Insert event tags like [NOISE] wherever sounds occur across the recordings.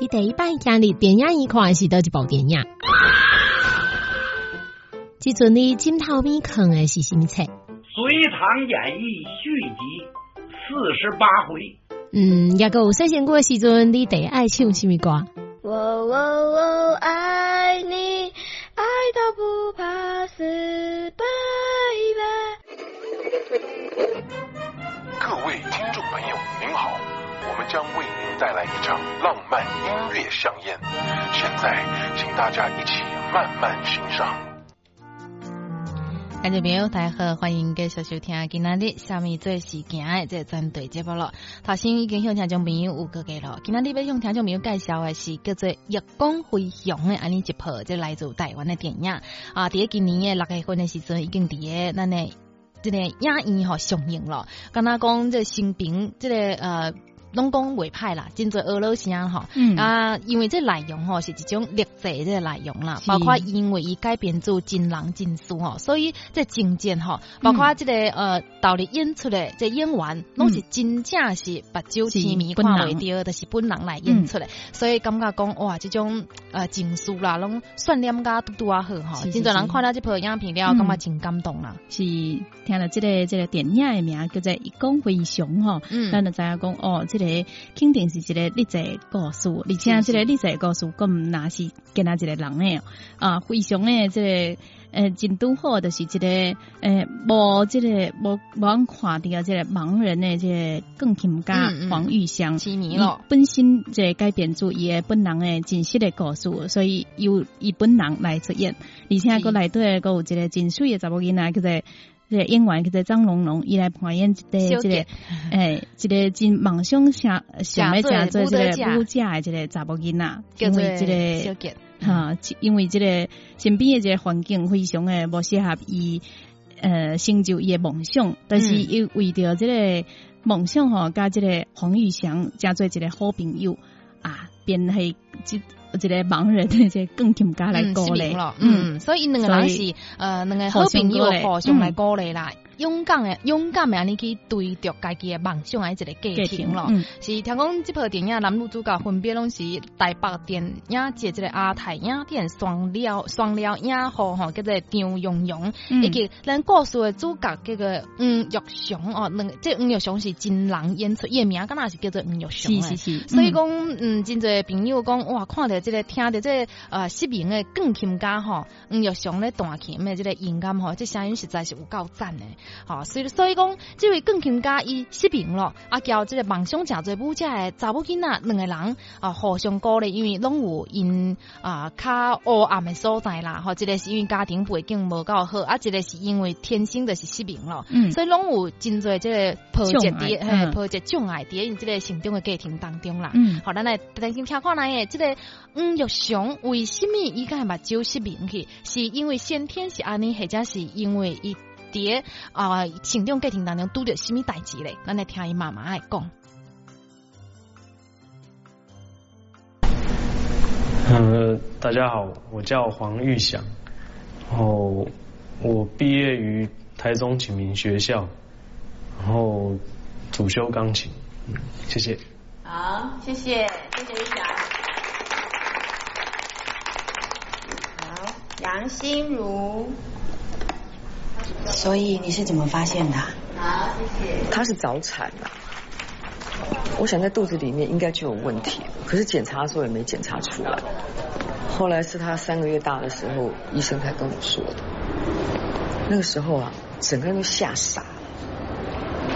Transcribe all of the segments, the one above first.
你第一摆经历电影一看是倒一部电影？即阵你枕头边看的是什么册？《隋唐演义》续集四十八回。嗯，也有实现过时阵，你第爱唱什么歌？我我我爱你，爱到不怕死，baby。各位听众朋友，您好，我们将为您带来一场浪漫音乐盛宴。现在，请大家一起慢慢欣赏。观众朋友，大家好，欢迎继续收听今天的下面最时间的这针对节目了。头先已经向听众朋友有个给了，今天你要向听众朋友介绍的是叫做《月光飞翔》的安尼一部，这来自台湾的电影啊。伫今年的六月份的时阵，已经伫个咱的这个影院吼上映了。刚刚讲这新兵，这个呃。拢讲委派啦，真侪俄罗斯啊吼，啊，因为这内容吼是一种历史这内容啦，包括因为伊改编做真人真事吼，所以这情节吼，包括这个呃，导里演出的这演员，拢是真正是把酒痴迷看袂掉，都是本人来演出来，所以感觉讲哇，这种呃情书啦，拢算念家嘟嘟啊好吼，真多人看了这部影片了，感觉真感动啦。是听了这个这个电影的名叫做《一光飞翔》吼，咱就知影讲哦。个肯定是一个历史故事，而且这个历史故事咁那是跟他一个人诶啊，非常诶，这个诶，真拄好，就是一个诶，无这个无无看到这个盲人诶，这个钢琴家黄玉祥，本身这改编做伊诶本人诶真实诶故事，所以由伊本人来出演，而且个内底个有一个真水诶查某囡仔叫做。这个演员叫做张龙龙，伊来扮演一个这个，[LAUGHS] 诶，一个真梦想想想要嫁做这个不嫁的这个查某囡仔，因为这个哈，因为这个身边的这个环境非常的不适合伊，呃，成就伊的梦想，但是伊为着这个梦想吼，甲这个黄玉祥加做一个好朋友啊，便系即。一个盲人的这更添加来鼓励了，嗯，所以两个人是呃两个好朋友互相来鼓励啦。勇敢诶勇敢诶安尼去追逐家己诶梦想诶一个过程咯。是听讲即部电影男女主角分别拢是台北电影节即个阿泰影片双料双料影后吼，叫做张蓉蓉，以及咱故事诶主角叫做吴玉雄哦，那个这吴玉雄是真人演出，伊诶名敢若是叫做吴玉雄是是是。所以讲嗯，真侪朋友讲哇，看到这个听到这呃失明诶钢琴家吼，吴玉雄咧弹琴诶即个音感吼，即声音实在是有够赞的。好，所以所以讲，这位钢琴家伊失明了，啊，交这个梦想诚侪母家的查某囡仔两个人啊，互相鼓励，因为拢有因啊较黑暗诶所在啦，吼，一个是因为家庭背景无够好，啊，一个是因为天生就是失明了，嗯，所以拢有真侪这个破解的，嘿，破解障碍伫因这个成长的过程当中啦，嗯，好，咱来等先听看来诶，这个吴玉雄为什么伊个目睭失明去？是因为先天是安尼，或者是因为伊？伫啊，成长过程当中拄着什么代志咧？咱来听伊妈妈来讲。呃，大家好，我叫黄玉祥，然后我毕业于台中启明学校，然后主修钢琴。谢谢。好，谢谢，谢谢玉祥。好，杨心如。所以你是怎么发现的？他是早产的，我想在肚子里面应该就有问题，可是检查的时候也没检查出来。后来是他三个月大的时候，医生才跟我说的。那个时候啊，整个人都吓傻了。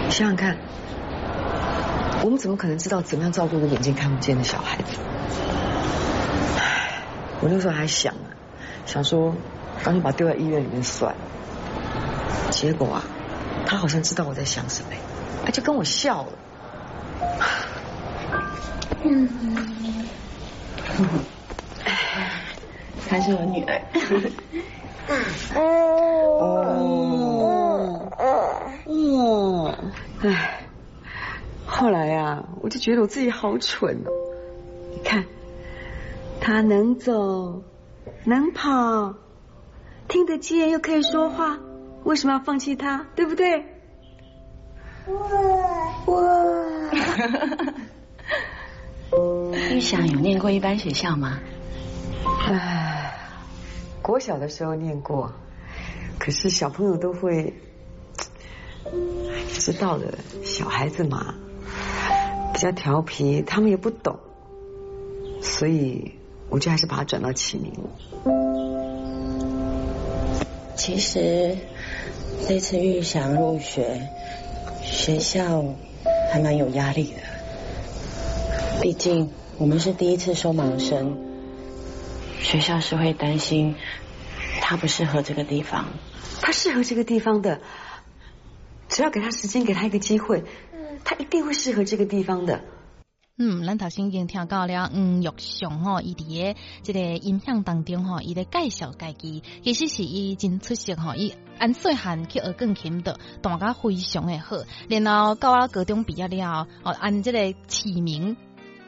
你想想看，我们怎么可能知道怎么样照顾一个眼睛看不见的小孩子？我那时候还想呢，想说干脆把他丢在医院里面算了。结果啊，他好像知道我在想什么，他就跟我笑了。嗯，她是我女儿。哦，哦，哎，后来呀，我就觉得我自己好蠢哦。你看，他能走，能跑，听得见，又可以说话。为什么要放弃他？对不对？哇哇！[LAUGHS] 玉想有念过一般学校吗？哎，国小的时候念过，可是小朋友都会知道的，小孩子嘛，比较调皮，他们也不懂，所以我就还是把他转到启明其实这次玉祥入学，学校还蛮有压力的，毕竟我们是第一次收盲生，学校是会担心他不适合这个地方。他适合这个地方的，只要给他时间，给他一个机会，他一定会适合这个地方的。嗯，咱头先已经听到了，嗯，玉祥吼，伊伫诶即个音响当中吼，伊咧介绍家己，其实是伊真出色吼，伊按细汉去学钢琴的，弹甲非常诶好，然后到啊高中毕业了，哦，按即个起名。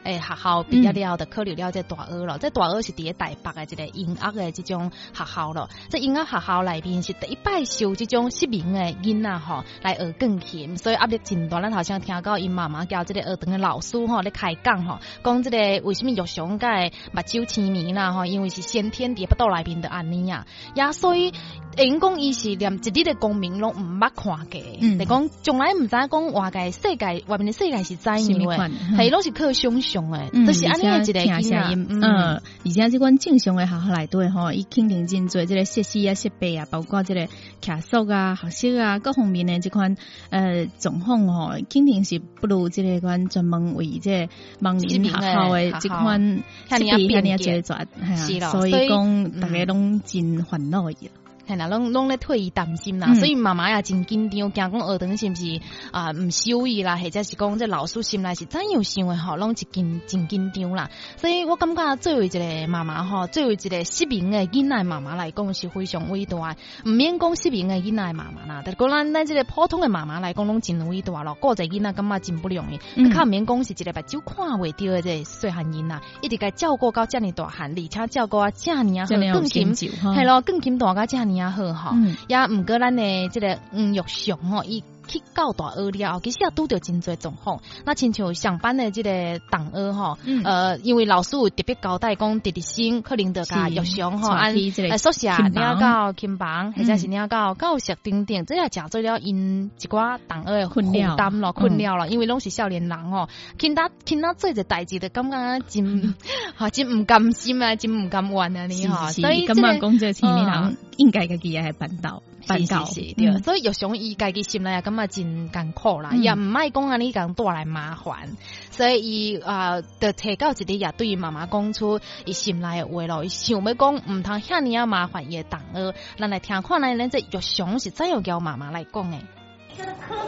诶，学校毕业了，就考虑了这大学咯。这大学是伫咧台北诶一个音乐诶即种学校咯。这音乐学校内面是第一摆收即种失明诶囡仔吼来学钢琴，所以压力真大。咱头先听到因妈妈交即个学堂诶老师吼咧开讲吼，讲即个为什么玉祥个目睭痴迷啦吼，因为是先天伫腹肚内面的安尼啊，也，所以因讲伊是连一日的公民拢毋捌看过，嗯，讲从来毋知讲外界世界外面的世界是怎样诶，系拢是靠想象。嗯，而且听声音，嗯，而且这款正常的学校内底吼，伊肯定真做这个设施啊、设备啊，包括这个卡数啊、学习啊各方面的这款呃状况吼，肯定是不如这个款专门为这盲人学校的这款设备遐尼做做，所以讲大家拢真烦恼伊。系啦，拢拢咧退伊担心啦，所以妈妈也真紧张，惊讲学堂是毋是啊毋收伊啦，或者是讲这老师心内是怎样想诶吼，拢是紧真紧张啦。所以我感觉作为一个妈妈吼，作为一个失明诶囡仔妈妈来讲是非常伟大，毋免讲失明诶囡仔妈妈啦，但讲咱咱即个普通诶妈妈来讲拢真伟大咯。个仔囡仔感觉真不容易，较毋免讲是一个目睭看袂着诶这细汉囡仔，一直甲照顾到遮尔大汉，而且照顾啊遮尔啊好，更紧系咯，更紧大甲遮尔。也好哈，也毋过咱的这个嗯玉祥吼，伊去教大学了后，其实也拄着真侪状况。那亲像上班的这个同学吼，呃，因为老师有特别交代讲，直直升可能着甲药箱吼，按宿舍了到琴房，或者是了到教室等等，这也诚做了因一寡同学的负担咯，困扰咯，因为拢是少年人哦，听他听他做这代志的，感觉真 [LAUGHS] 哈真毋甘心啊，真毋甘愿啊，你哈，所以感觉讲这青年人应该家己也系办到。办到。是，对，所以又想伊家己心内也感觉真艰苦啦，也毋爱讲安尼讲带来麻烦，所以伊啊，就提到一日也对伊妈妈讲出伊心内的话咯，伊想要讲毋通遐尼啊麻烦伊诶同学，咱来听看咱咱这玉祥是怎样叫妈妈来讲诶。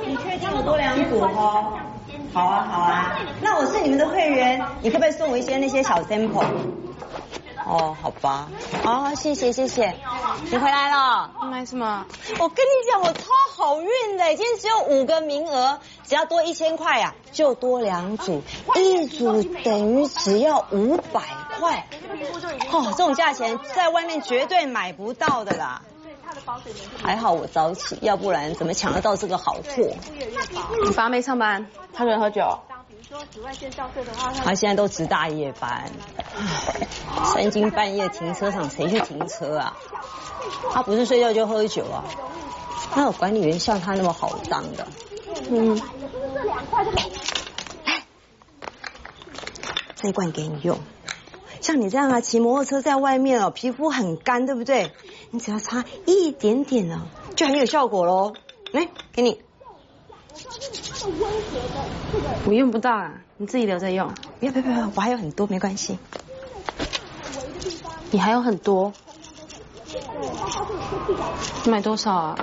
你确定有多两组哦？好啊好啊，那我是你们的会员，你可不可以送我一些那些小 sample？哦，好吧，哦，谢谢谢谢，你回来了，买什么？我跟你讲，我超好运的，今天只有五个名额，只要多一千块呀，就多两组，一组等于只要五百块，哦，这种价钱在外面绝对买不到的啦。还好我早起，要不然怎么抢得到这个好货？你爸没上班，他喜欢喝酒。说紫外线照射的话，他现在都值大夜班，三更半夜停车场谁去停车啊？他不是睡觉就喝酒啊？哪有管理员像他那么好当的？嗯。这罐给你用，像你这样啊，骑摩托车在外面哦，皮肤很干，对不对？你只要擦一点点哦，就很有效果喽。来，给你。我用不到啊，你自己留着用。不要不要不要，我还有很多，没关系。你还有很多？你买多少啊？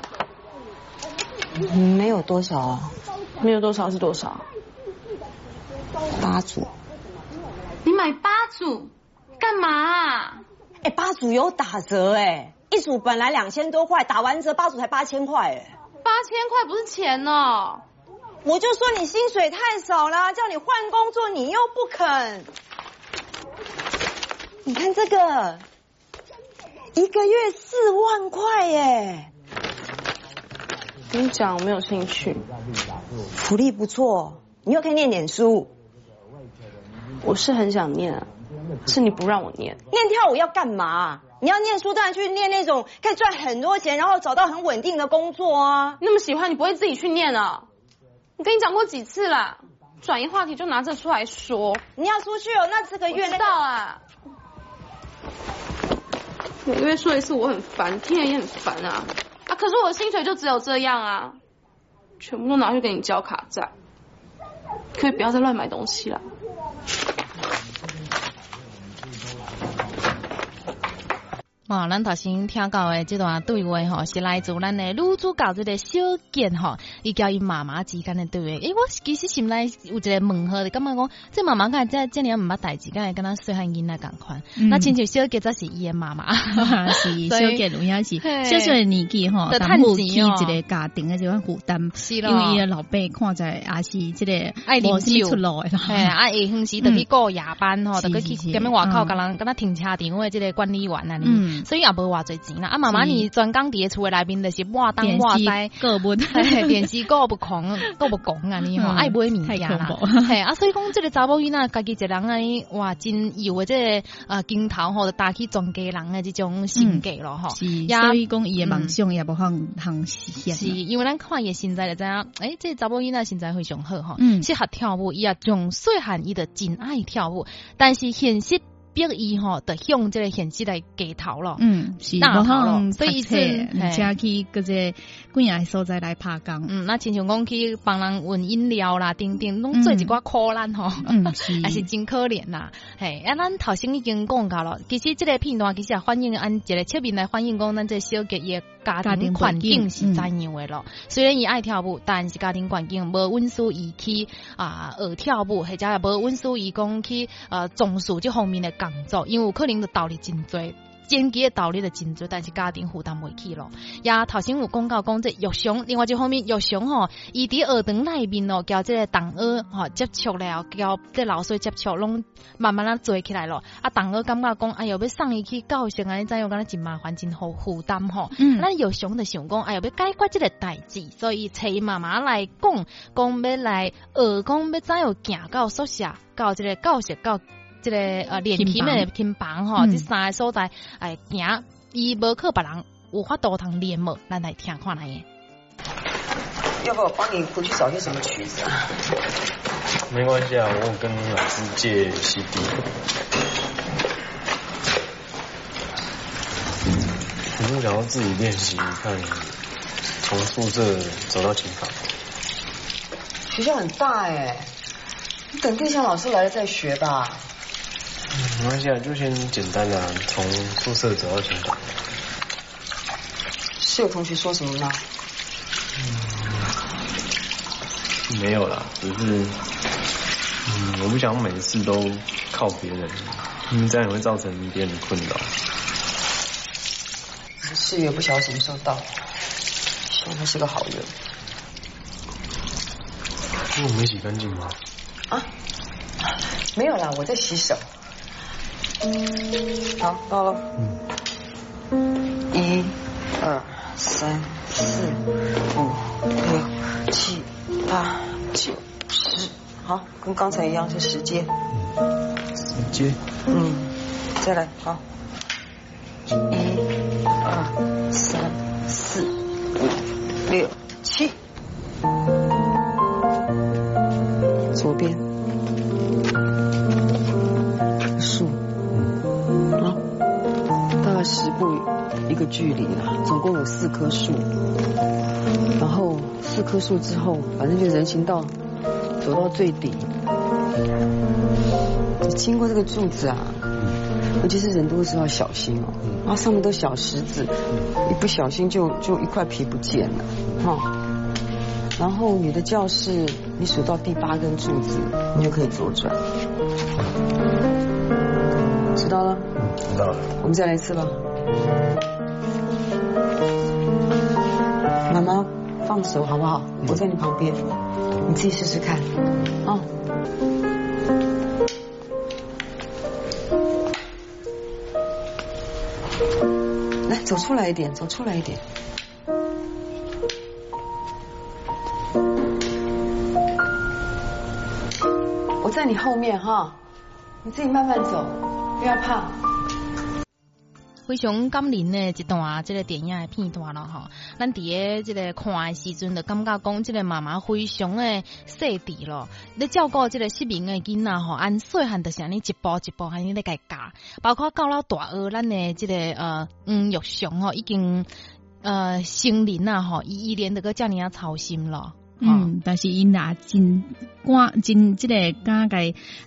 没有多少啊。没有多少是多少？八组。你买八组干嘛？哎，八组有打折哎，一组本来两千多块，打完折八组才八千块哎。八千块不是钱哦。我就说你薪水太少了，叫你换工作你又不肯。你看这个，一个月四万块耶！跟你讲，我没有兴趣。福利不错，你又可以念点书。我是很想念，是你不让我念。念跳舞要干嘛？你要念书，当然去念那种可以赚很多钱，然后找到很稳定的工作啊。那么喜欢，你不会自己去念啊？我跟你讲过几次了，转移话题就拿这出来说。你要出去哦，那这个月知道啊。每个月说一次，我很烦，听了也很烦啊。啊，可是我的薪水就只有这样啊，全部都拿去给你交卡债。可以不要再乱买东西了。哦，咱头先听到的这段对话吼，是来自咱的女主角这个小健吼，伊交伊妈妈之间的对话。诶，我其实心内有一个问号的，感觉讲这妈妈敢这这年毋捌代志，敢会跟他细汉囡仔共款。那亲像小健则是伊的妈妈，是小健有影是小小的年纪吼，担负起一个家庭的这款负担。是咯，因为伊的老爸看在也是这个爱啉酒出路的，嘿，啊，下昏时得去过夜班吼，得去踮咧外口，甲人跟他停车场的这个管理员啊，嗯。所以也无偌侪钱啦。啊，妈妈你专工伫诶厝内面就是抹东抹西，个不电视个不空，[LAUGHS] 个不讲 [LAUGHS] 啊，你吼爱买物件啦。[LAUGHS] 嘿啊，所以讲即个查某囡仔家己一人安尼哇，真有诶这呃镜头吼，打起全家人诶即种性格咯吼。所以讲伊诶梦想也无通通实现。是因为咱看伊诶身材就知影，诶，即个查某囡仔身材非常好吼，适合跳舞，伊也从细汉伊就真爱跳舞，但是现实。逼伊吼，得向这个现实来低头咯。嗯，是，然后所以这而且去嗰只贵样所在来拍工。嗯，那亲像讲去帮人运饮料啦，等等，拢做一寡苦难吼。嗯，是，[LAUGHS] 真可怜呐。嘿，啊，咱头先已经讲到了，其实这个片段其实也反映按一个侧面来反映讲，咱这小吉也。家庭环境是怎样的咯？虽然伊爱跳舞，但是家庭环境无允许伊去啊学跳舞，或者也无允许伊讲去呃从事这方面的工作，因为有可能的道理真多。经济的道理的真多，但是家庭负担袂起咯。也头先有讲到讲这玉祥，另外一方面玉祥吼，伊伫学堂内面哦，交这个同学吼接触了，交这老师接触，拢慢慢啊做起来咯。啊，同学感觉讲，哎哟，要送伊去教学，安尼怎样，感觉真麻烦，真好负担吼。嗯，咱玉祥就想讲，哎哟，要解决这个代志，所以找伊妈妈来讲，讲要来学，讲要怎样行到宿舍，到这个教室，到。这个呃练琴的琴房吼，这三个所在哎行，伊无靠别人有法度通练无，咱来听看来。要不我帮你回去找些什么曲子啊？没关系啊，我跟老师借 CD。我是想要自己练习，看从宿舍走到琴房。学校很大哎，你等地下老师来了再学吧。没关系啊，就先简单的从宿舍走到琴房。是有同学说什么吗？嗯，没有啦，只是，嗯，我不想每次都靠别人，因为这样也会造成别人的困扰。事业不晓得什么时候到，希望他是个好人。我没洗干净吗？啊？没有啦，我在洗手。好，到了。嗯，一、二、三、四、五、六、七、八、九、十。好，跟刚才一样是十阶。十阶。嗯，再来，好。一、二、三、四、五、六、一个距离了，总共有四棵树，然后四棵树之后，反正就人行道走到最底，经过这个柱子啊，尤其是人多的时候要小心哦，啊上面都小石子，一不小心就就一块皮不见了，哈。然后你的教室，你数到第八根柱子，你就可以左转，知道了？知道了。我们再来一次吧。放手好不好？我在你旁边，你自己试试看。啊。来，走出来一点，走出来一点。我在你后面哈。你自己慢慢走，不要怕。非常感人的一段这个电影的片段咯吼，咱伫个这个看的时阵，就感觉讲这个妈妈非常的细致咯，咧照顾这个失明的囡仔吼，按细汉就是安尼一步一步安尼咧甲教，包括到了大学，咱的这个呃嗯玉祥吼已经呃成人啊吼，伊依然得个遮尔啊操心咯。嗯，但是因也真赶真即个敢个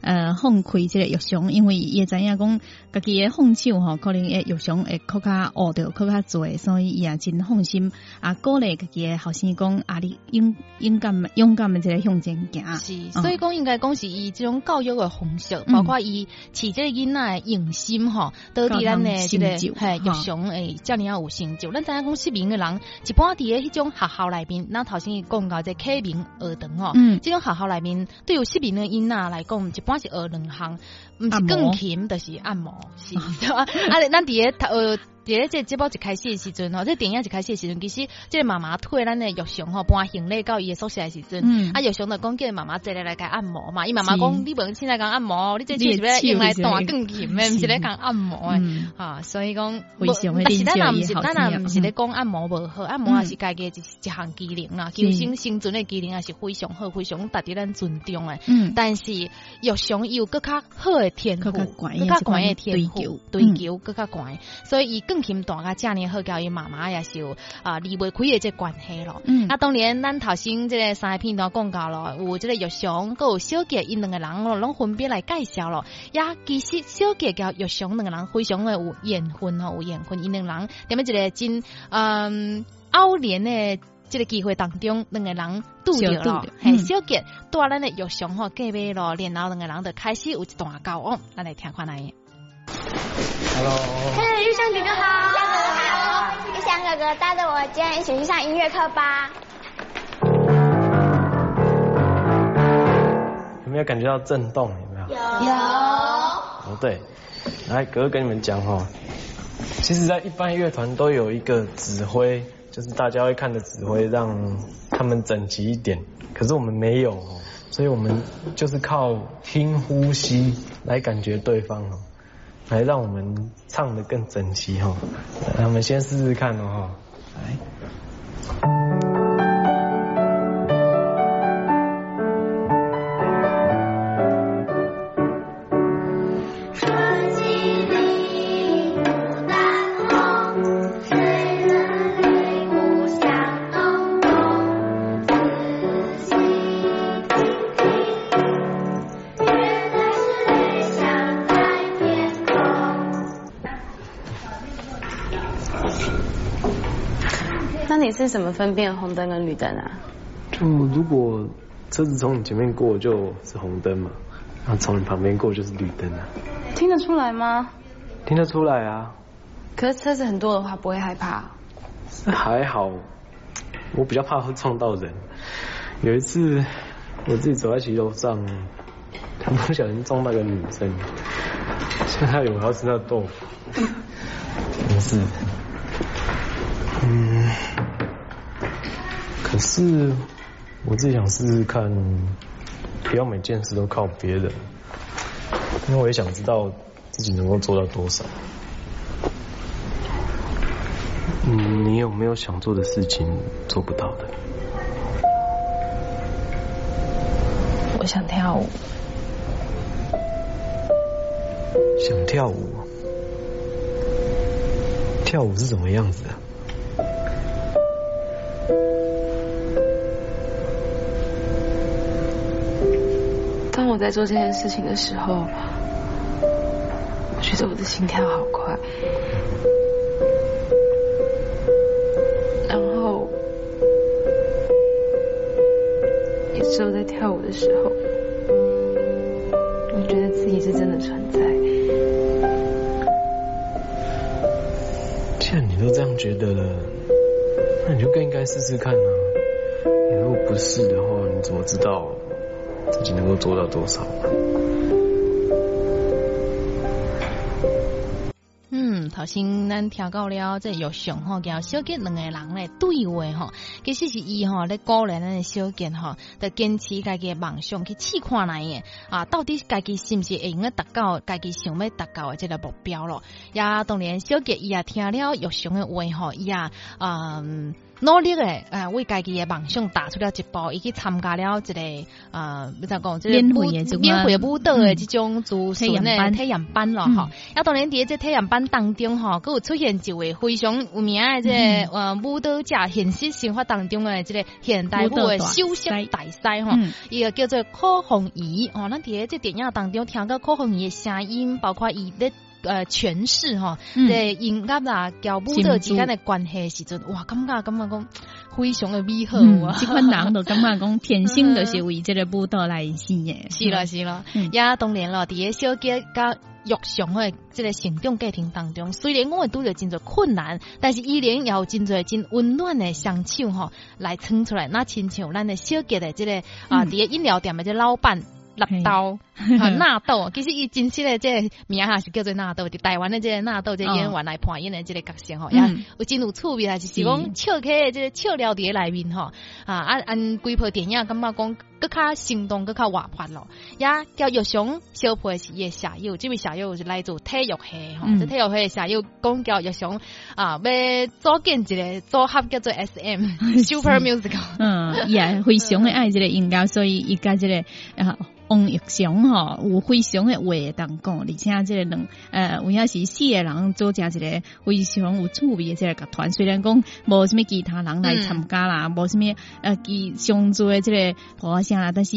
呃放开即个玉祥，因为伊知影讲家己诶放手吼，可能诶玉祥会更较学着更加做，所以伊也真放心啊，鼓励家己诶后生讲啊，你勇勇敢勇敢诶即个向前行。是，所以讲应该讲是伊即种教育诶方式，包括伊饲即个囡仔诶用心吼，都伫咱诶即个嘿玉祥诶遮尔啊有成就。咱知影讲失明诶人一般伫诶迄种学校内面，咱头先伊讲到即。启明学堂吼，这种学校内面对于失明的囡仔来讲，一般是学两项，毋是钢琴，就是按摩，是吧？[LAUGHS] 啊，咱伫个呃。伫咧这节目一开始的时阵吼，这电影一开始的时阵，其实这个妈妈推咱的玉祥吼搬行李到伊的宿舍的时阵，啊玉祥就讲叫妈妈坐来来甲按摩嘛，伊妈妈讲你无现在讲按摩，你这手是要用来弹钢琴的，毋是咧讲按摩的，哈，所以讲，但是咱也毋是，咱也毋是咧讲按摩无好，按摩也是家己一一项技能啦，求生生存的技能也是非常好，非常值得咱尊重的。嗯，但是玉祥有更较好的天赋，更较悬诶天赋，追求更较悬，所以伊更。琴弹甲遮尔好，教伊妈妈也是有啊离袂开的这关系咯。嗯，那当然，咱头先即个三个片段讲到咯，有即个玉祥，佮有小杰，因两个人咯，拢分别来介绍咯。也其实小杰甲玉祥两个人非常诶有缘分吼，有缘分，因两人踮么一个真嗯偶然的这个机会当中，两个人拄着了，嘿，小杰带咱的玉祥吼隔壁咯，然后两个人就开始有一段交往，咱来听看来。Hello，嘿，玉香哥哥好，玉香哥哥好，玉香哥哥带着我今天一起去上音乐课吧。有没有感觉到震动？有没有？有。哦，对，来，哥哥跟你们讲哈，其实，在一般乐团都有一个指挥，就是大家会看的指挥，让他们整齐一点。可是我们没有，所以我们就是靠听呼吸来感觉对方哦。来，让我们唱得更整齐哈。我们先试试看哦。来。是怎么分辨红灯跟绿灯啊？就如果车子从你前面过就是红灯嘛，然后从你旁边过就是绿灯啊。听得出来吗？听得出来啊。可是车子很多的话不会害怕？还好，我比较怕会撞到人。有一次我自己走在骑楼上，不小心撞到个女生，现在有要吃那豆腐，没事，嗯。可是我自己想试试看，不要每件事都靠别人，因为我也想知道自己能够做到多少。嗯，你有没有想做的事情做不到的？我想跳舞。想跳舞？跳舞是什么样子的？当我在做这件事情的时候，我觉得我的心跳好快。然后，也只有在跳舞的时候，我觉得自己是真的存在。既然你都这样觉得了，那你就更应该试试看啊！你如果不是的话，你怎么知道？自己能够做到多少？嗯头先咱听到了这玉祥吼，叫小杰两个人咧对话吼，其实是伊吼咧鼓励咱的小杰吼，得坚持家己的梦想去试看来嘅啊，到底家己是毋是会用个达到家己想要达到的这个目标咯？也当然小杰伊也听了玉祥的话吼，伊也嗯。努力诶，诶，为家己诶梦想踏出了一步，伊去参加了一个呃，怎讲，即个免费舞蹈诶，即种主体验体验班咯，吼。啊，当然伫即体验班当中，吼，佮有出现一位非常有名诶，即个呃舞蹈家，现实生活当中诶，即个现代舞诶首席大师吼，伊个叫做柯红仪，哦，咱伫即电影当中听到柯红仪诶声音，包括伊咧。呃，诠释哈，在音乐啦、交舞蹈之间的关系时阵，哇，感觉感觉讲非常的美好啊！即款人都感觉讲天生就是为这个舞蹈来生的，是啦是啦，也当然了，伫个小杰甲玉祥的这个成长过程当中，虽然我会拄着真多困难，但是依然有真多真温暖的双手吼来撑出来，那亲像咱的小杰的这个啊，伫个饮料店的这老板。[LAUGHS] 纳豆，纳豆，其实伊真实的这名哈是叫做纳豆，伫台湾的这个纳豆这演员来扮演的这个角色吼，也有真有趣味啊，就是讲笑起这个笑料伫内面吼，啊按按规部电影感觉讲更较生动，更较活泼咯。也叫玉熊小配是伊的舍友，这位舍友是来自体育系吼，这体育系舍友讲叫玉熊啊，要组建一个组合叫做 S M [LAUGHS] Super Musical，嗯，也非常的爱这个音乐，所以伊家这个啊。王玉祥吼有非常诶话当讲，而且即个两呃，有影是四个人组成一个非常有趣味诶即个乐团。虽然讲无什么其他人来参加啦，无什么呃，其上座诶即个歌声啦，但是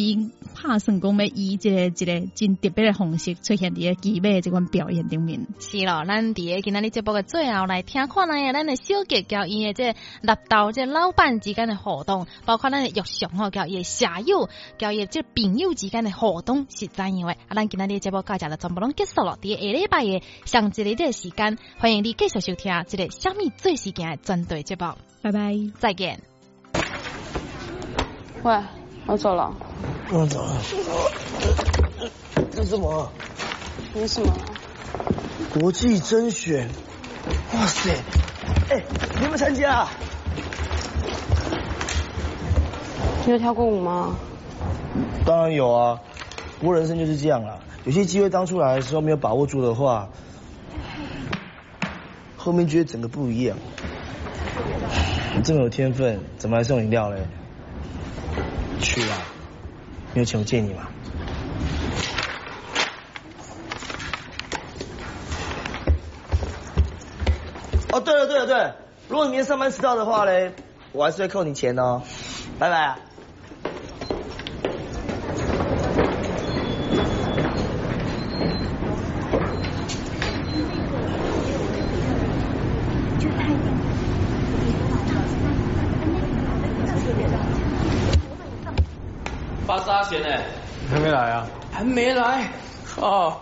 拍算讲要以即个一个真特别诶方式出现伫个基尾即款表演顶面。是咯，咱伫个今仔日节目诶最后来听看下咱诶小杰交伊诶即纳豆即老板之间诶互动，包括咱诶玉祥吼交伊下友交伊即朋友之间诶。活动是怎样的？啊，咱今日的节目介绍了，全部拢结束了。第下礼拜嘅上一日的时间，欢迎你继续收听这个虾米最时间的针对节目。拜拜，再见。喂，我走了。我走了。这什么？没什么。国际甄选。哇塞！哎，你有没有参加？你有跳过舞吗？当然有啊。不过人生就是这样啦，有些机会当初来的时候没有把握住的话，后面觉得整个不一样。你这么有天分，怎么还送饮料嘞？去啊！没有钱我借你嘛。哦，对了对了对，如果你明天上班迟到的话嘞，我还是会扣你钱哦。拜拜贤呢？还没来啊？还没来？哦，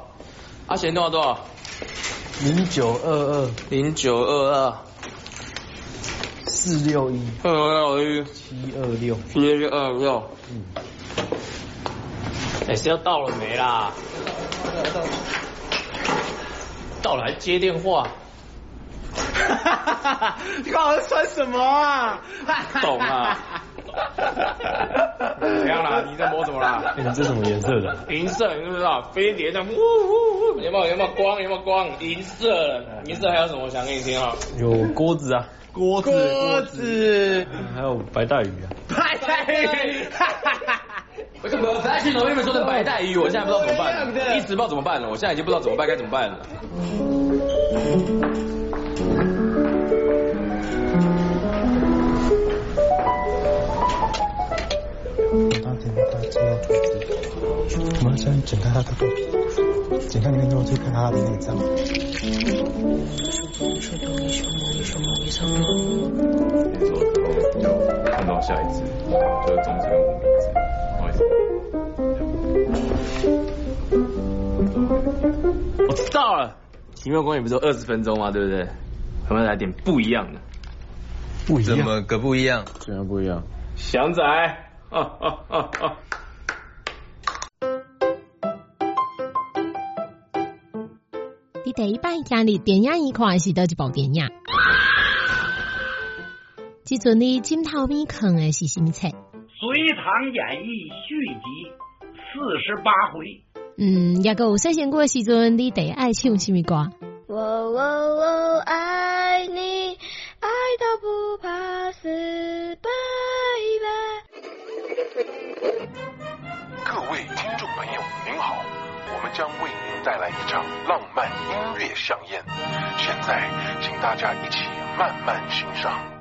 阿贤多少多少？零九二二零九二二四六一二六一七二六七二六。嗯。哎，是要到了没啦？到了还接电话？哈哈哈哈哈！你刚刚穿什么啊？懂啊。[LAUGHS] 怎样啦？你在摸什么啦？你这什么颜色的？银色，你知不知道？飞碟的，呜呜呜！有没有有没有光？有没有光？银色，银色还有什么？我想给你听啊。有锅子啊，锅子，锅子，还有白带鱼啊。白带鱼，哈哈哈！我怎么在镜头里面说成白带鱼？我现在不知道怎么办，一直不知道怎么办了。我现在已经不知道怎么办，该怎么办了。我们先剪开他的肚皮，剪开里面之后再看他的内脏。看到下一只，就是中间五名字，不好意思。我知道了，奇妙公园不是二十分钟吗？对不对？我们来点不一样的。不一样？怎么个不一样？怎样不一样？祥仔，啊啊啊啊！你第一摆听你电影院看是倒一部电影？即阵你枕头边看的是什么册？《隋唐演义》续集四十八回。嗯，也有细线过时阵，你第爱唱什么歌？我我我爱你，爱到不各位听众朋友，您好，我们将为您带来一场浪漫音乐盛宴，现在请大家一起慢慢欣赏。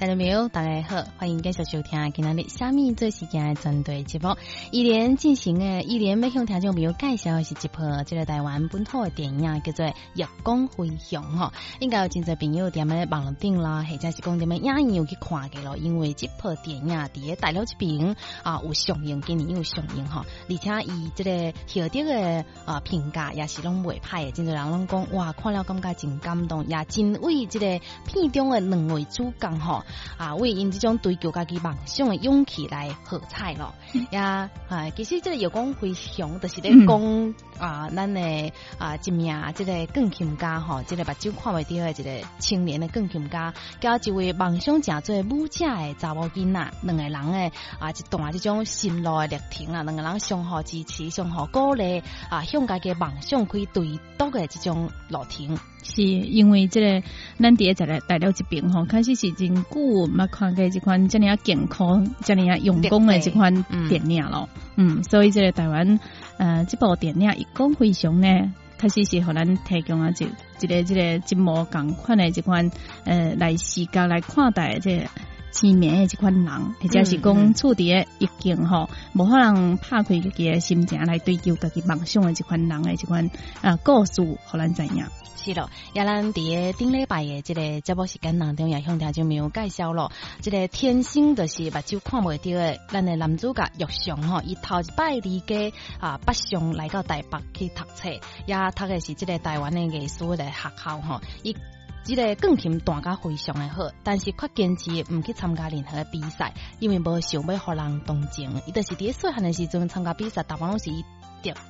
大家好，大家好，欢迎继续收听今天的虾米最时间的针对节目。依然进行的，依然要向听众朋友介绍的是一部这个台湾本土的电影，叫做《月光飞翔》哈。应该有真侪朋友踮咧网顶啦，或者是讲踮咧影院有去看嘅咯。因为这部电影伫大陆这边啊有上映，今年有上映哈。而且以这个后头的啊评价也是拢袂歹的，真侪人拢讲哇，看了感觉真感动，也真为这个片中的两位主角哈。啊，为因这种追求家己梦想的勇气来喝彩咯。呀，啊，其实这个月光飞翔就是咧讲啊，咱的啊一名这个钢琴家吼，这个目睭看袂到的一个青年的钢琴家，交一位梦想正做舞者的查某囡仔，两个人的啊一段这种心路的历程啊，两个人相互支持，相互鼓励啊，向家己梦想可以对多的这种路程。是因为这个咱伫在来大陆这边吼，开始是真久冇看过这款这样健康、这样用功的这款电影咯。嗯，所以这个台湾呃这部电影一共非常呢，确实是互咱提供啊，这一个这个节目共款的这款呃来视角来看待这前面的即款人，或者是讲处伫诶一境吼，无可能拍开自己的心情来追求家己梦想诶即款人诶即款啊故事，互咱知影。是咯，也咱伫诶顶礼拜诶即个节目时间当中，也向听众朋友介绍咯。这个天生就是目睭看袂到诶，咱诶男主角玉祥吼，伊头一摆离家啊北上来到台北去读册，也读诶是即个台湾诶艺术诶学校吼。伊即个钢琴弹甲非常的好，但是却坚持毋去参加任何比赛，因为无想要互人同情。伊著是伫细汉的时阵参加比赛，大部分拢是。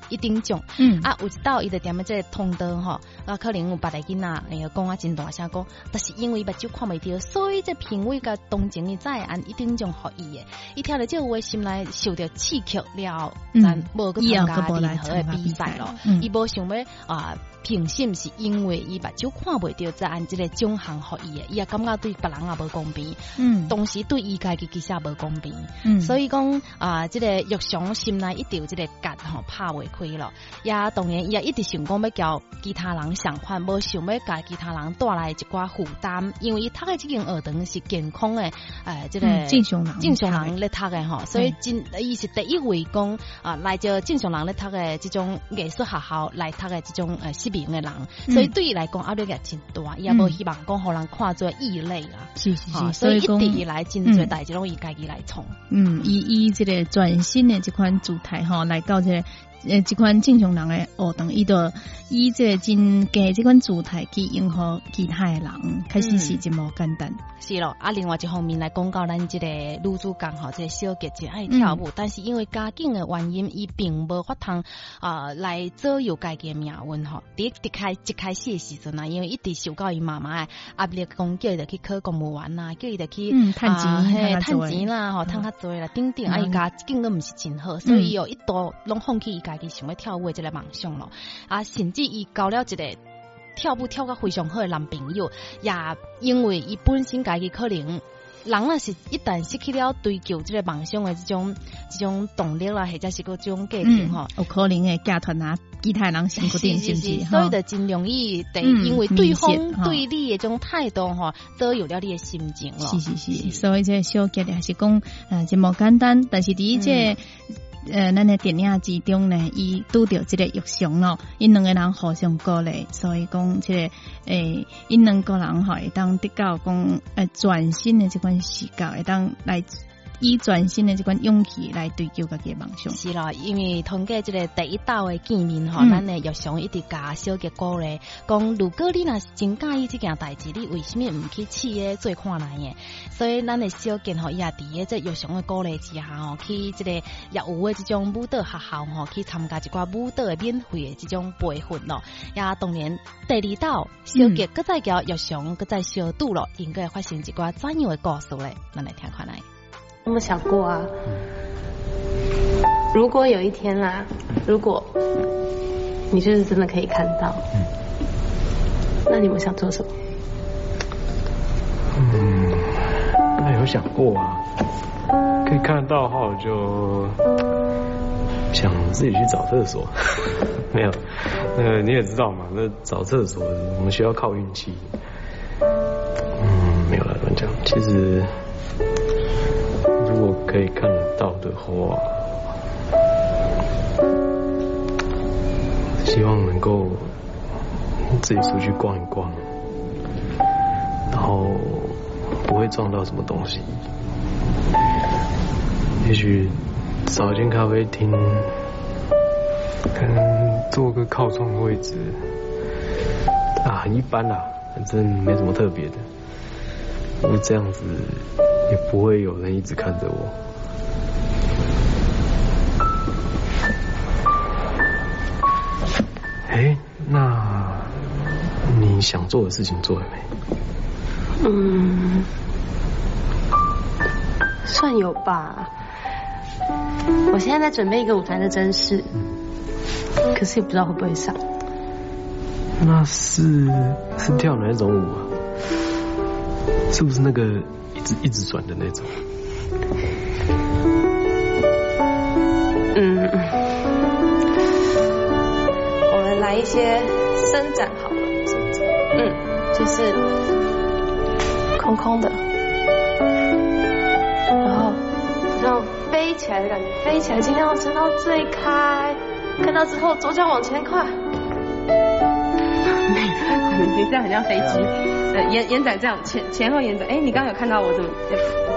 一丁奖，嗯。啊，有一道伊就点么这通道吼，啊，可能有别个囡仔哎呀讲啊真大声讲，但是因为目睭看袂着，所以这评委甲同情伊再按一丁奖互伊诶，伊听着这话心内受着刺激了，咱无去参加任何诶比赛咯，伊无想要啊。评审是因为伊目睭看袂着，再按即个奖项互伊诶，伊也感觉对别人也无公平，嗯，同时对伊家己其实也无公平，嗯，所以讲啊，即个玉祥心内一有即个结吼拍袂开咯，也当然伊也一直想讲要交其他人相反，无想要甲其他人带来一寡负担，因为伊读诶即间学堂是健康诶，诶，即个正常人正常人咧读诶吼，所以真伊是第一位讲啊，来着正常人咧读诶即种艺术学校来读诶即种诶。失明的人，所以对伊来讲压力也真大，也无希望讲互人看做异类啦。是是是，所以一直以来真侪代志拢以家己来创。嗯，以以这个全新的这款主题哈，来到这。诶，即款正常人诶学堂，伊都以这真给这款主题去迎合其他诶人，开始是这么简单。是咯，啊，另外一方面来讲到咱这个女主角吼，这个小杰真爱跳舞，但是因为家境诶原因，伊并无法通啊来左右家己诶命运吼。第一开一开始诶时阵啊，因为一直受到伊妈妈诶压力，讲叫伊着去考公务员啊，叫伊着去趁钱、趁钱啦，吼，趁较济啦，顶顶啊，伊家境都毋是真好，所以有一度拢放弃伊家己想要跳舞的这个梦想咯，啊，甚至伊交了一个跳舞跳个非常好的男朋友，也因为伊本身家己可能人啊是一旦失去了追求这个梦想的这种这种动力啦，或者是个这种家庭吼，有可能的家团啊，其他人辛苦点是不是？所以就真容易得因为对方对你的这种态度哈，都有了你的心情咯。是是是，所以这小杰还是讲啊，这么简单，但是第一这。呃，咱的电影之中呢，伊拄着即个玉祥咯，因两个人互相鼓励，所以讲即个诶，因两个人吼会当得到讲诶全新的即款视角，会当来以全新的这款勇气来追求家己梦想。是啦，因为通过这个第一道的见面吼，咱呢又想一直加小结鼓咧，讲如果你若是真介意这件代志，你为什么唔去试诶做看来嘅？所以咱的小结吼，伊也伫诶这又想的鼓励之下吼，去这个业务的这种舞蹈学校吼，去参加一寡舞蹈的免费的这种培训咯。也当然第二道小结，搁再叫又想，搁再小度咯，应该发生一寡怎样的故事咧？咱来听看来。有没有想过啊？如果有一天啊，如果你就是真的可以看到，那你们想做什么？嗯，那有想过啊？可以看得到的话，我就想自己去找厕所。[LAUGHS] 没有，那你也知道嘛，那找厕所我们需要靠运气。嗯，没有了，乱讲。其实。如果可以看得到的话，希望能够自己出去逛一逛，然后不会撞到什么东西。也许找一间咖啡厅，可能坐个靠窗的位置，啊，很一般啦，反正没什么特别的，就这样子。也不会有人一直看着我。哎，那你想做的事情做了没？嗯，算有吧。我现在在准备一个舞台的真试，可是也不知道会不会上。那是是跳哪一种舞啊？是不是那个？一直一直转的那种。嗯，我们来一些伸展好了。伸展。嗯，就是空空的，然后这样飞起来的感觉，飞起来尽量伸到最开，看到之后左脚往前跨。你这样很像飞机，对，延延展这样前前后延展。哎，你刚刚有看到我怎么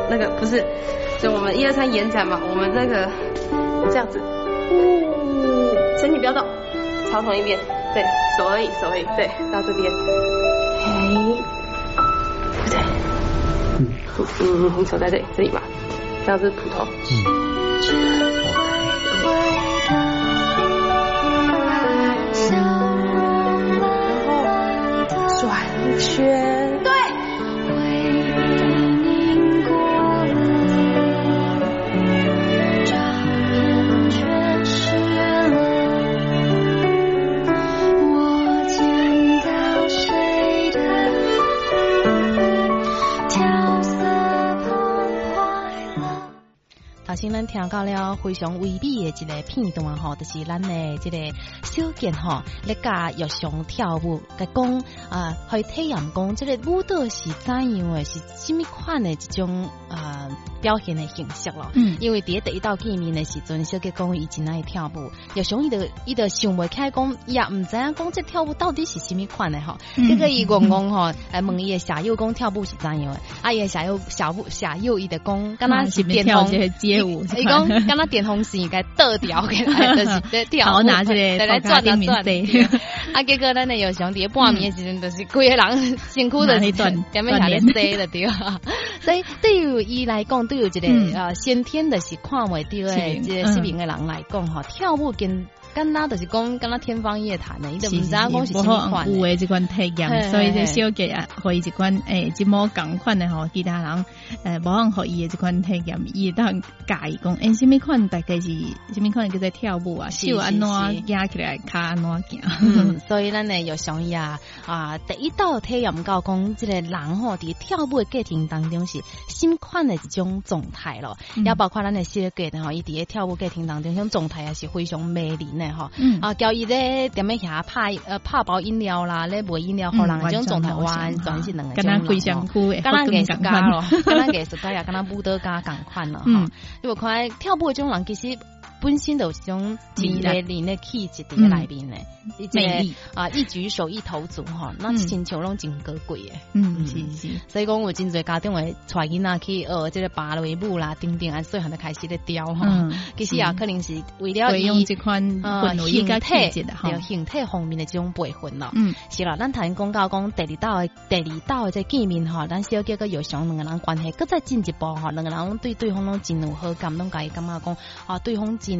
那个不是？就我们一二三延展嘛，我们这个这样子，呜，身体不要动，朝同一边，对，手而已，手而已，对，到这边，哎，不对，嗯嗯，你手在这里，这里嘛，这样是普通。圈先咱听到了非常微美的一个片段吼，就是咱的这个小健吼，咧教玉上跳舞，甲讲啊，去体验讲这个舞蹈是怎样的，是什么款的一种啊表现的形式咯。嗯，因为第一第一道见面的时阵，小杰讲伊真爱跳舞，玉上伊就伊就想袂开讲，也毋知影讲这跳舞到底是什么款的吼。这个伊讲讲吼，来问伊的舍友讲跳舞是怎样的，啊伊的下右下舞下右伊的讲，敢若是电动街舞。伊讲，敢若电风扇该倒掉就是 [LAUGHS] 在跳舞，对来转转转。啊，结果咱的有兄弟半暝时阵，就是规个人辛苦的转，下面下咧塞了对。所以对于伊来讲，对于一个呃先天的是看袂到诶，即个失明的人来讲，哈，跳舞跟。跟那就是讲，跟那天方夜谭的，伊都唔知讲是什么款。有诶，这款体验，所以就小给啊，可以这款诶，即么共款的吼，其他人诶，无人可以诶，这款体验，伊当介意讲，诶，什么款大概是什么款叫做跳舞啊，手安怎压起来，卡安怎行。[LAUGHS] 嗯，所以咱呢又想伊啊，啊，第一道体验到讲，即个人吼伫跳舞诶过程当中是新款的一种状态咯，也包括咱的小给吼，伊伫咧跳舞过程当中，种状态也是非常美丽。吼，啊，交伊咧点样下拍呃拍包饮料啦，咧卖饮料互人，这种状态完全是两个，跟咱非常酷诶，跟咱艺术家咯，跟咱艺术家也跟咱舞蹈家共款咯，哈，因为看跳舞这种人其实。本身就是种美丽的气质伫内面呢，美丽啊，一举手一投足哈，那亲像拢真高贵诶。嗯，是是。所以讲有真侪家长会带囡仔去学即个芭蕾舞啦，等等啊，细汉就开始咧雕哈。其实也可能是为了用这款呃形体对形体方面的这种培训咯。嗯，是啦，咱头先讲到讲第二道的第二道的这见面哈，咱小杰个又想两个人关系，搁再进一步哈，两个人对对方拢真有好感，拢家己感觉讲啊，对方真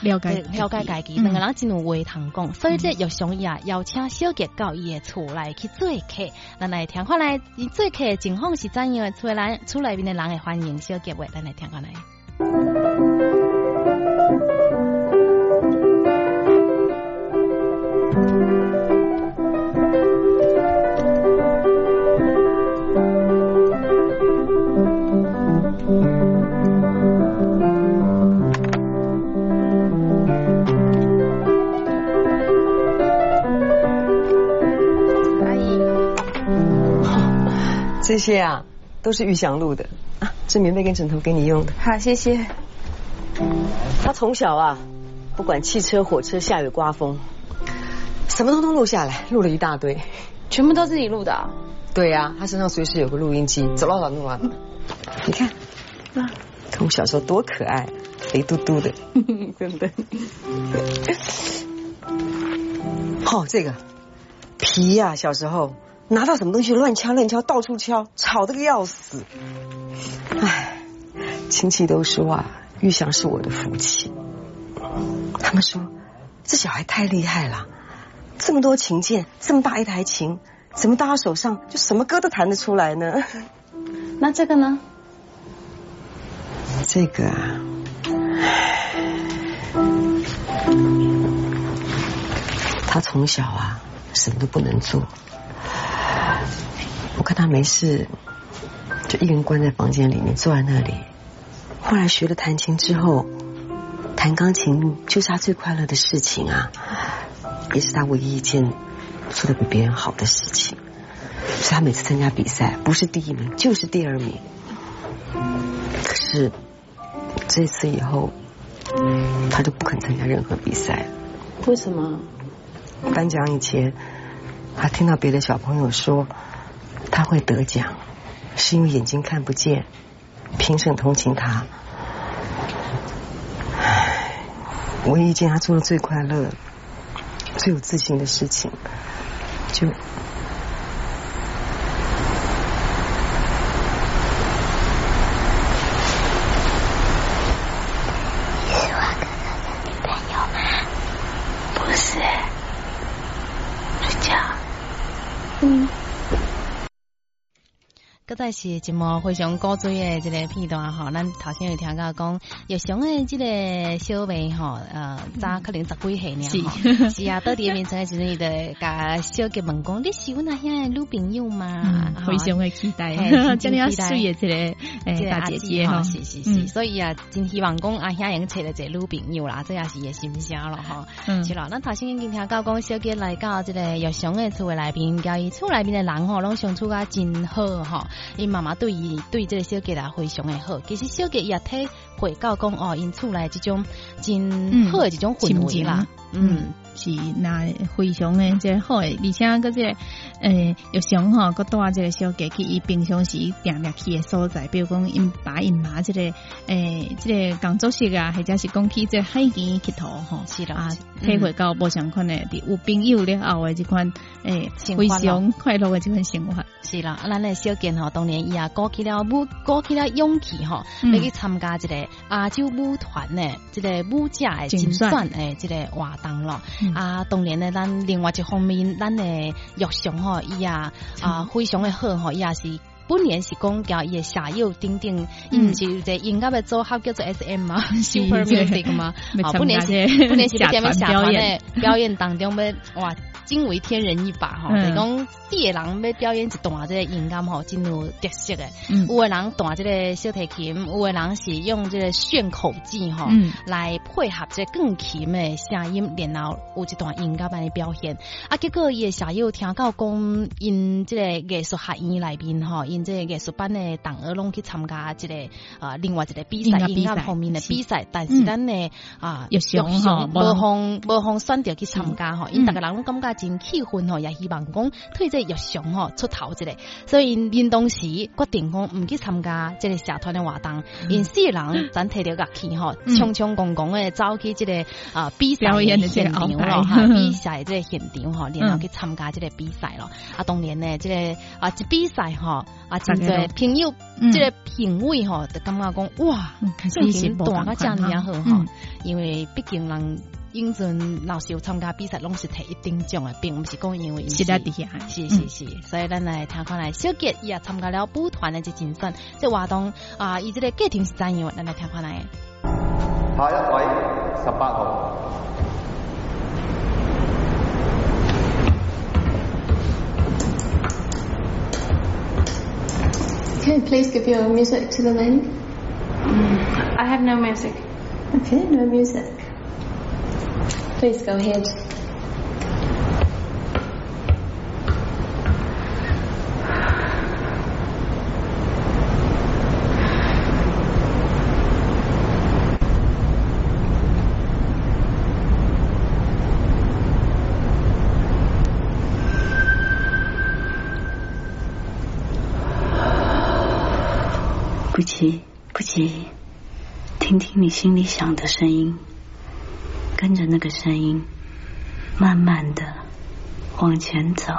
了解了解家己，两个人真有话通讲，所以这又想也邀请小杰到伊的厝来去做客，咱来听看来，伊做客情况是怎样？厝来厝内面的人会欢迎小杰话，咱来听看来。这些啊，都是玉祥录的啊，这棉被跟枕头给你用的。好，谢谢。他从小啊，不管汽车、火车、下雨、刮风，什么通通录下来，录了一大堆，全部都自己录的。对呀，他身上随时有个录音机，走了走弄啊。你看，啊，看我小时候多可爱，肥嘟嘟的，[LAUGHS] 真的。好，这个皮呀，小时候。拿到什么东西乱敲乱敲，到处敲，吵得个要死。唉，亲戚都说啊，玉祥是我的福气。他们说这小孩太厉害了，这么多琴键，这么大一台琴，怎么到他手上就什么歌都弹得出来呢？那这个呢？这个啊，他从小啊，什么都不能做。我看他没事，就一个人关在房间里面，坐在那里。后来学了弹琴之后，弹钢琴就是他最快乐的事情啊，也是他唯一一件做的比别人好的事情。所以他每次参加比赛，不是第一名就是第二名。可是这次以后，他就不肯参加任何比赛。为什么？颁奖以前，他听到别的小朋友说。他会得奖，是因为眼睛看不见，评审同情他。唉，唯一一件他做的最快乐、最有自信的事情，就。再是一幕非常古锥的这个片段哈，咱头先有听到讲，叶翔的这个小妹哈，呃，早可能十几岁呢，是。是啊，到底面前就是伊的甲小杰问讲，你是阮阿兄的女朋友吗？非常的期待，真的要水的这个大姐姐哈，是是是，所以啊，真希望讲阿兄能找到一个女朋友啦，这也是伊心声了哈。是啦，咱头先已经听到讲，小杰来到这个叶翔的厝内边，交伊厝内边的人吼，拢相处啊真好哈。因妈妈对伊对这个小吉啦非常的好，其实小吉也体会到讲哦，因厝内这种真好的这种氛围啦，嗯。是那非常的这好诶，而且个这诶又想吼，个带这个小家去伊平常时定定去诶所在，比如讲因爸因妈这个诶这个工作室啊，或者是讲去这海边去佗吼，是啦，体会到无相款诶，有朋友了后诶这款诶非常快乐诶这款生活。是啦，咱诶小健吼，当年伊也鼓起了舞，鼓起了勇气吼，要去参加这个亚洲舞团诶，这个舞者诶精算诶，这个活动咯。啊，当然呢，咱另外一方面，咱的药商吼，伊啊啊非常的好吼，伊也是本年是讲叫伊的下友丁丁，伊毋是在音乐的组合叫做 S M [LAUGHS] 嘛，Super Music 嘛，[LAUGHS] 啊，本年是 [LAUGHS] 本年是在踮下团的表演当中要哇。惊为天人一把吼，是讲第个人要表演一段这个音乐吼，真有特色的。有个人弹这个小提琴，有个人是用这个炫口技吼来配合这更琴的声音，然后有一段音乐般的表现。啊，结果伊小友听到讲，因这个艺术学院内边吼，因因这个艺术班的同学拢去参加这个啊另外一个比赛，音乐方面的比赛，但是咱呢啊玉熊吼，无方无方选择去参加吼，因大家人拢感觉真气愤吼，也希望讲推这玉熊吼出头一个，所以因当时决定讲毋去参加这个社团的活动，因四个人咱摕着乐器吼，冲冲公公的走去这个啊比赛的现场咯，哈，[LAUGHS] 比赛这个现场吼，然后去参加这个比赛咯。啊，当年呢，这个啊，这比赛吼，啊，真侪朋友，即个品味吼，就感觉讲哇，水平大个真尔好吼，因为毕竟人英俊老师有参加比赛，拢是摕一等奖的，并毋是讲因为是在底下，是是是，所以咱来听看来，小杰也参加了舞团的这竞赛，这活动啊，伊这个家庭是怎样？咱来听看来。下一位十八号。Okay, please give your music to the lady. I have no music. Okay, no music. Please go ahead. 你心里想的声音，跟着那个声音，慢慢的往前走。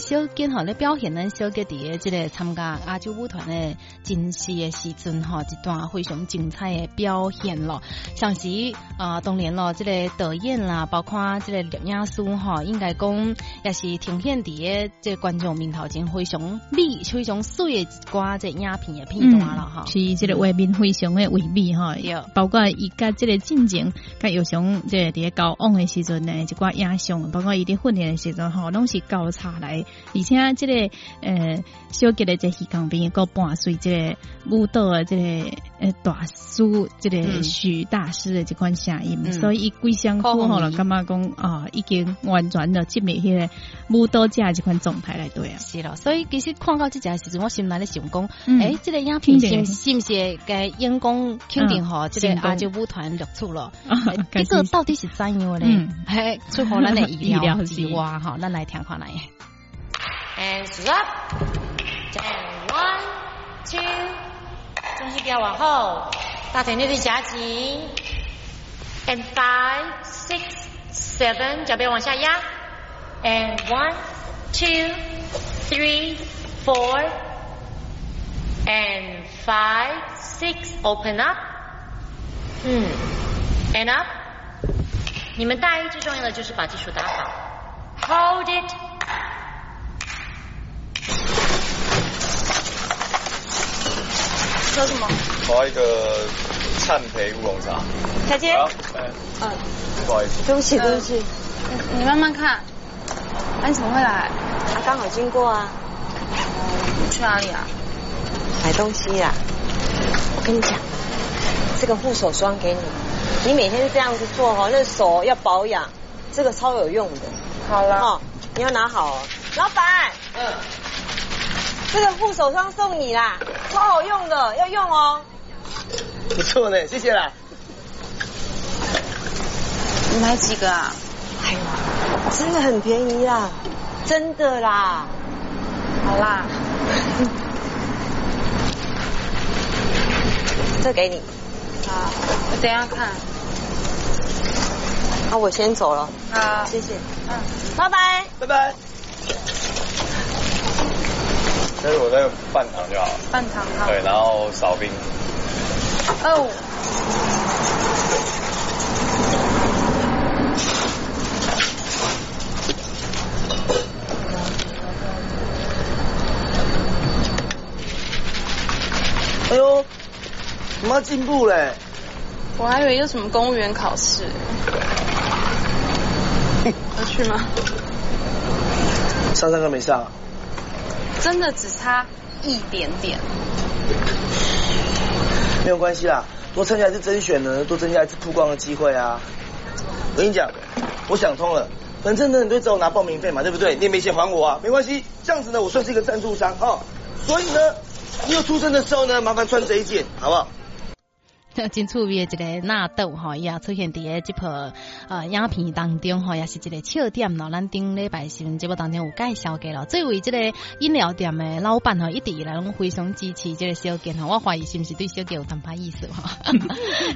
小金吼咧表现咱小杰伫个即个参加亚洲舞团的真实的时阵吼，一段非常精彩的表现咯。像是啊，当然咯，即个导演啦，包括即个摄影师吼，应该讲也是呈现伫个即观众面头前非常美、非常水的一寡即影片的片段咯吼。是即个画面非常的唯美吼，包括伊甲即个进前，甲又像即个伫个交往的时阵呢，一寡影像，包括伊伫训练的时阵吼，拢是交叉来，而且这个呃小杰的这戏港边个伴随这个舞蹈的这个呃大师，这个许大师的这款声音，所以伊规相符吼了，感觉讲啊，已经完全的进入迄个舞蹈家这款状态来对啊。是咯，所以其实看到即只时阵，我心内咧想讲，诶，这个影片是是毋是该员工肯定吼，这个亚洲舞团录出了，[LAUGHS] 这个到底是怎样咧？[LAUGHS] 嘿，出乎咱的 [LAUGHS] 意料之外。哈，咱来听看来。Hands up, ten, one, two，重心给往后。 大腿内侧夹紧，and five, six, seven，脚背往下压，and one, two, three, four, and five, six, open up，嗯，and up。你们大一最重要的就是把基础打好，hold it。 喝什么？我要一个灿培乌龙茶。小姐。嗯，不好意思。对不起，对不起。你慢慢看。那你怎么会来？他刚好经过啊。去哪里啊？买东西呀。我跟你讲，这个护手霜给你，你每天这样子做哈，那手要保养，这个超有用的。好了。哦，你要拿好哦。老板。嗯。这个护手霜送你啦，超好用的，要用哦。不错呢，谢谢啦。你买几个啊？哎呀，真的很便宜啦，真的啦。好啦，[LAUGHS] 这给你。好，我等下看。那我先走了。好，谢谢。嗯，拜拜。拜拜。那是我那个半糖就好了。半糖好。对，然后少冰。哦。哎呦，你妈进步嘞！我还以为有什么公务员考试。[LAUGHS] 要去吗？上上课没上。真的只差一点点，没有关系啦，多参加一次甄选呢，多增加一次曝光的机会啊！我跟你讲，我想通了，反正呢，你都找我拿报名费嘛，对不对？你也没钱还我啊，没关系，这样子呢，我算是一个赞助商啊，所以呢，你有出生的时候呢，麻烦穿这一件，好不好？[LAUGHS] 真趣味的一个纳豆哈，也出现伫诶即部呃影片当中哈，也是一个笑点咯。咱顶礼拜新闻节目当中有介绍过咯。作为即个饮料店的老板哈，一直以来拢非常支持即个小健哈。我怀疑是不是对小健有谈判意思吼？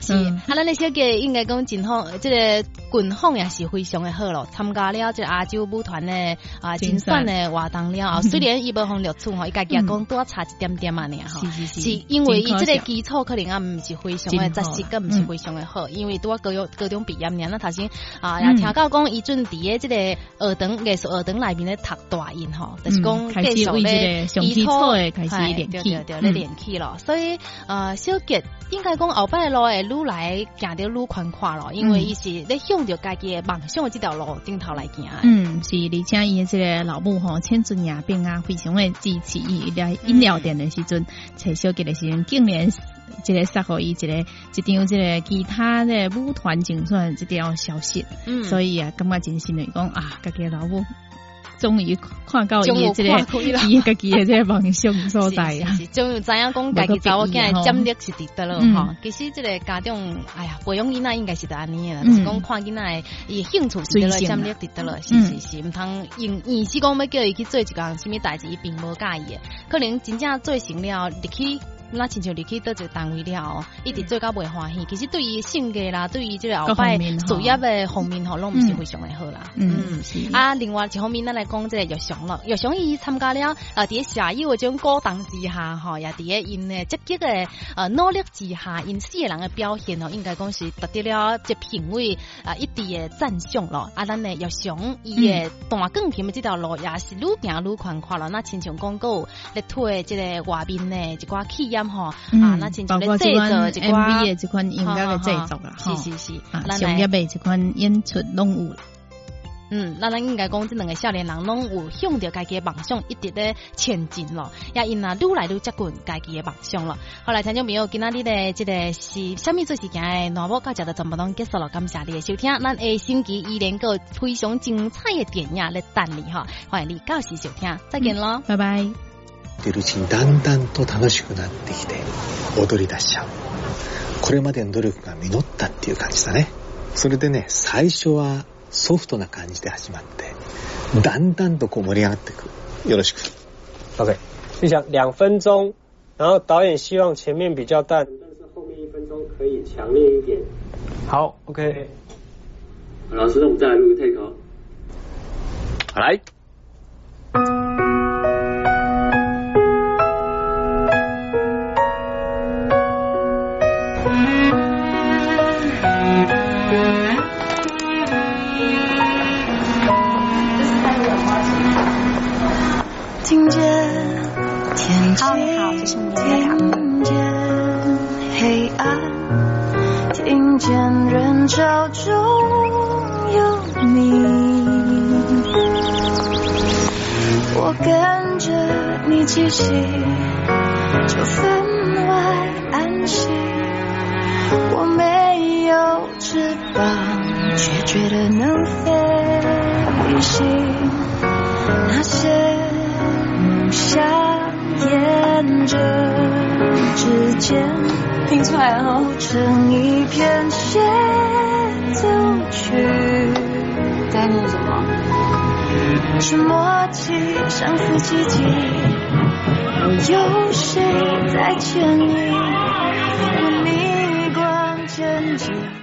是，啊，咱的小健应该讲真好，这个滚放也是非常的好咯。参加了即个亚洲舞团的啊精选的活动了，[LAUGHS] 虽然伊无方录取吼，伊家己也讲多差一点点嘛呢哈。是是是，因为伊即个基础可能啊毋是非常。因为杂识个毋是非常的好，因为拄啊各种各种鼻炎，那头先啊也听到讲伊阵伫诶即个学堂艺术学堂内面咧读大音吼，就是讲继续咧基础诶开始练起，对咧练起咯。所以呃小杰应该讲后摆路会愈来行得愈宽阔咯，因为伊是咧向着家己诶梦想即条路顶头来行。嗯，是而且伊即个老母吼，千尊也变啊，非常诶支持伊来饮料店诶时阵，找小杰诶时阵，竟然。即个适合伊一个一张即个其他的舞团竞选即条消息，嗯，所以啊，感觉真心来讲啊，家己老母终于看到伊即个伊家己的即个梦想所在啊，终于知影讲家己查某囝的潜力是伫得了哈。其实即个家长，哎呀，培养囡仔应该是得安尼啦，是讲看囡仔伊兴趣是得了，潜力伫得了，是是是，毋通因意是讲要叫伊去做一项什么代志，伊并无介意，可能真正做成了入去。那亲像入去倒一个单位了，一直做到袂欢喜。其实对于性格啦，对于即个后摆事业的方面吼，拢毋是非常的好啦。嗯，啊，另外一方面咱来讲即个玉祥咯，玉祥伊参加了啊，伫下游的种鼓动之下吼，也伫因的积极的呃努力之下，因四个人的表现吼，应该讲是得到了这评委啊一定的赞赏咯。啊，咱的玉祥伊的大更甜的这条路也是愈行愈宽阔了。那亲像广告咧推即个外面的一寡企业。吼啊，那真正咧制作一款 MV 的这款音乐的制作啦，是是是，啊，商业的这款演出拢有。嗯，那咱应该讲，这两个少年人拢有向着家己的梦想一直咧前进咯，也因啊愈来愈接近家己的梦想了。后来听众朋友，今仔日的这个是虾米做时间的南部到这的全部拢结束了，感谢你的收听。咱下星期依然个非常精彩的电影咧等你哈，欢迎你到时收听，再见咯，拜拜。てるうちにだんだんと楽しくなってきて踊り出しちゃうこれまでの努力が実ったっていう感じだねそれでね最初はソフトな感じで始まってだんだんとこう盛り上がっていくよろしく OK 就想两分钟然后导演希望前面比较淡但是后面一分钟可以强烈一点。好，OK。老师，那我们再来录个 take 哦。来。息，就分外安心。我没有翅膀，却觉得能飞行。那些梦想沿着指尖，听出来了谱成一片协奏曲。在录什么？是默契，相似奇迹。有谁在牵你？我逆光前进？